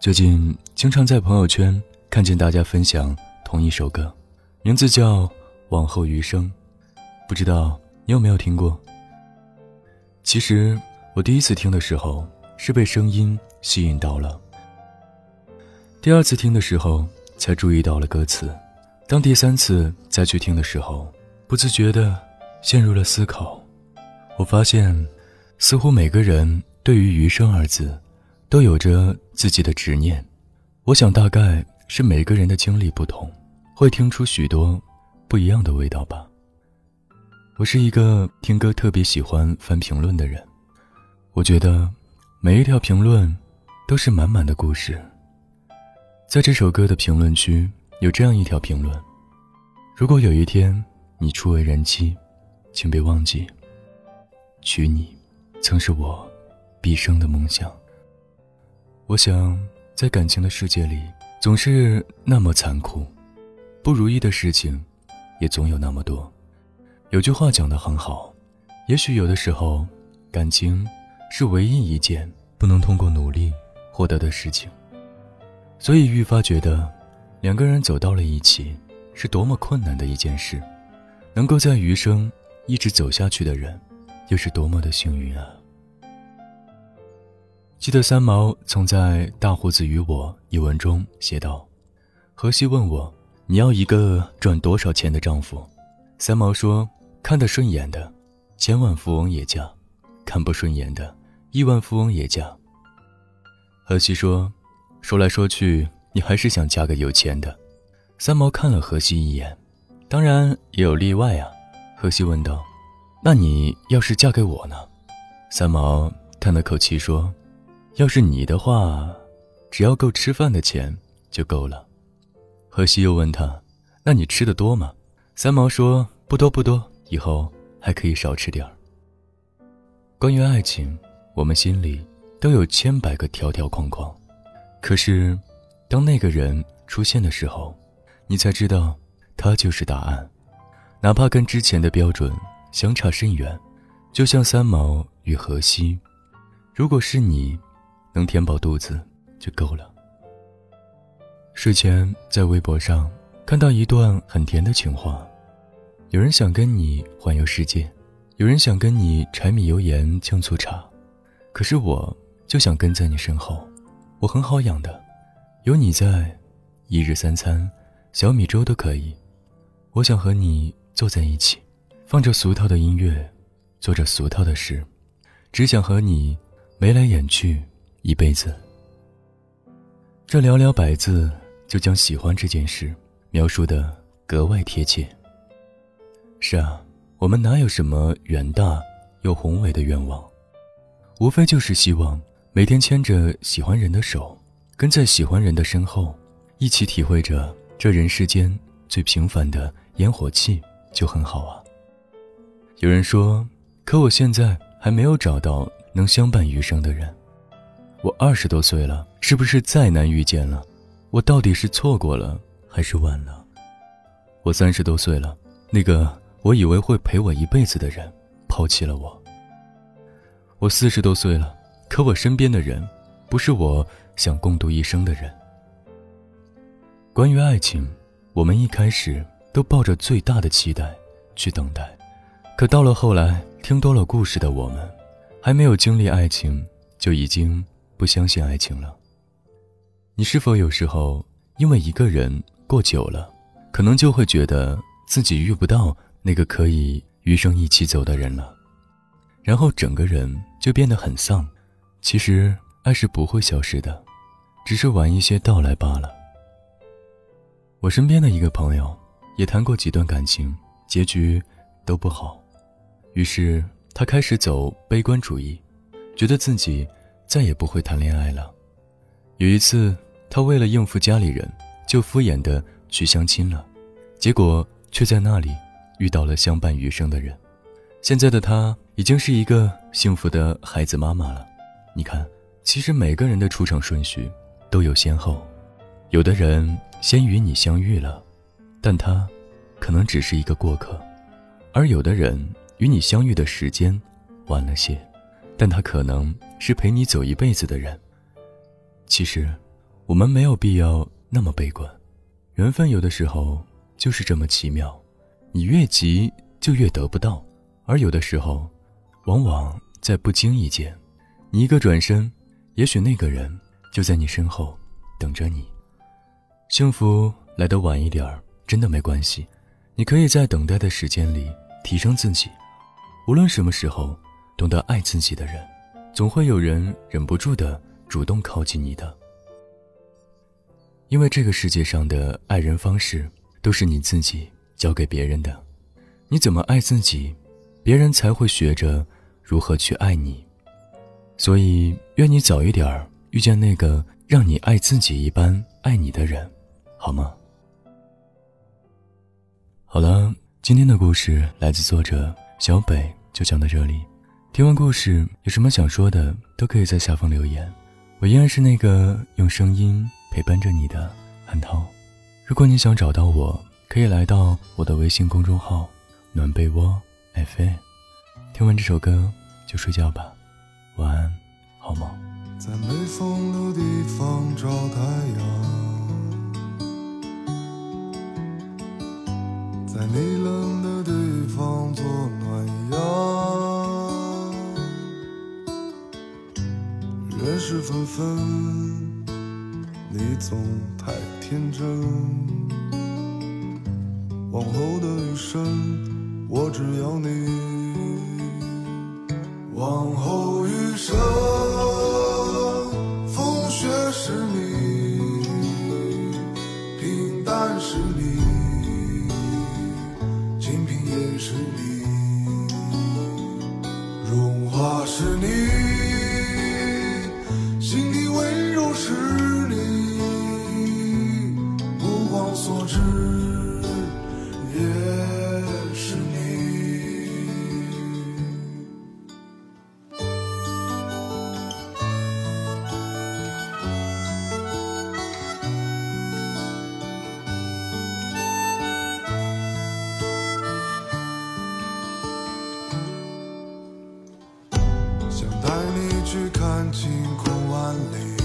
最近经常在朋友圈看见大家分享同一首歌，名字叫《往后余生》，不知道你有没有听过？其实我第一次听的时候是被声音吸引到了，第二次听的时候才注意到了歌词，当第三次再去听的时候，不自觉的陷入了思考。我发现，似乎每个人对于“余生”二字。都有着自己的执念，我想大概是每个人的经历不同，会听出许多不一样的味道吧。我是一个听歌特别喜欢翻评论的人，我觉得每一条评论都是满满的故事。在这首歌的评论区有这样一条评论：如果有一天你初为人妻，请别忘记，娶你曾是我毕生的梦想。我想，在感情的世界里，总是那么残酷，不如意的事情也总有那么多。有句话讲得很好，也许有的时候，感情是唯一一件不能通过努力获得的事情。所以愈发觉得，两个人走到了一起，是多么困难的一件事。能够在余生一直走下去的人，又是多么的幸运啊！记得三毛曾在《大胡子与我》一文中写道：“荷西问我，你要一个赚多少钱的丈夫？”三毛说：“看得顺眼的，千万富翁也嫁；看不顺眼的，亿万富翁也嫁。”荷西说：“说来说去，你还是想嫁个有钱的。”三毛看了荷西一眼：“当然也有例外啊。”荷西问道：“那你要是嫁给我呢？”三毛叹了口气说。要是你的话，只要够吃饭的钱就够了。荷西又问他：“那你吃的多吗？”三毛说：“不多不多，以后还可以少吃点儿。”关于爱情，我们心里都有千百个条条框框，可是，当那个人出现的时候，你才知道，他就是答案，哪怕跟之前的标准相差甚远。就像三毛与荷西，如果是你。能填饱肚子就够了。睡前在微博上看到一段很甜的情话，有人想跟你环游世界，有人想跟你柴米油盐酱醋茶，可是我就想跟在你身后。我很好养的，有你在，一日三餐小米粥都可以。我想和你坐在一起，放着俗套的音乐，做着俗套的事，只想和你眉来眼去。一辈子，这寥寥百字就将喜欢这件事描述的格外贴切。是啊，我们哪有什么远大又宏伟的愿望，无非就是希望每天牵着喜欢人的手，跟在喜欢人的身后，一起体会着这人世间最平凡的烟火气，就很好啊。有人说，可我现在还没有找到能相伴余生的人。我二十多岁了，是不是再难遇见了？我到底是错过了还是晚了？我三十多岁了，那个我以为会陪我一辈子的人抛弃了我。我四十多岁了，可我身边的人不是我想共度一生的人。关于爱情，我们一开始都抱着最大的期待去等待，可到了后来，听多了故事的我们，还没有经历爱情，就已经。不相信爱情了。你是否有时候因为一个人过久了，可能就会觉得自己遇不到那个可以余生一起走的人了，然后整个人就变得很丧。其实爱是不会消失的，只是晚一些到来罢了。我身边的一个朋友也谈过几段感情，结局都不好，于是他开始走悲观主义，觉得自己。再也不会谈恋爱了。有一次，他为了应付家里人，就敷衍的去相亲了，结果却在那里遇到了相伴余生的人。现在的他已经是一个幸福的孩子妈妈了。你看，其实每个人的出场顺序都有先后，有的人先与你相遇了，但他可能只是一个过客；而有的人与你相遇的时间晚了些。但他可能是陪你走一辈子的人。其实，我们没有必要那么悲观。缘分有的时候就是这么奇妙，你越急就越得不到，而有的时候，往往在不经意间，你一个转身，也许那个人就在你身后等着你。幸福来得晚一点儿，真的没关系，你可以在等待的时间里提升自己。无论什么时候，懂得爱自己的人，总会有人忍不住的主动靠近你的。因为这个世界上的爱人方式都是你自己教给别人的，你怎么爱自己，别人才会学着如何去爱你。所以，愿你早一点遇见那个让你爱自己一般爱你的人，好吗？好了，今天的故事来自作者小北，就讲到这里。听完故事，有什么想说的，都可以在下方留言。我依然是那个用声音。陪伴着你的韩涛，如果你想找到我，可以来到我的微信公众号“暖被窝 FM”。听完这首歌就睡觉吧，晚安，好梦。在没风的地方找太阳，在你冷的地方做是，纷纷。你总太天真，往后的余生，我只要你。往后余生，晴空万里，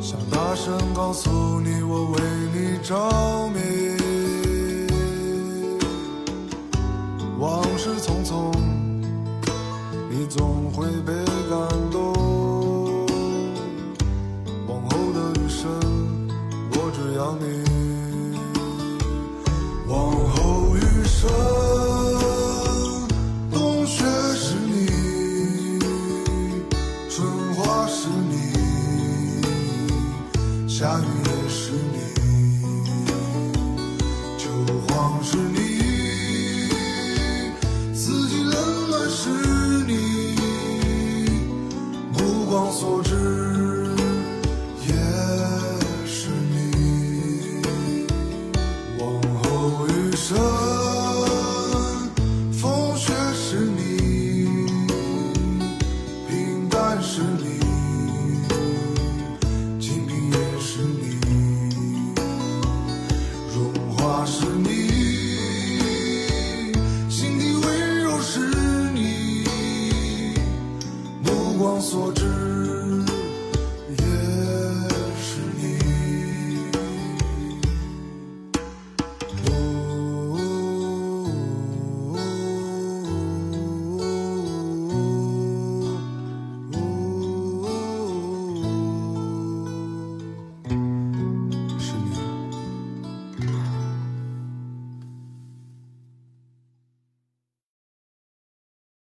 想大声告诉你，我为你着迷。往事匆匆，你总会被感下雨也是你，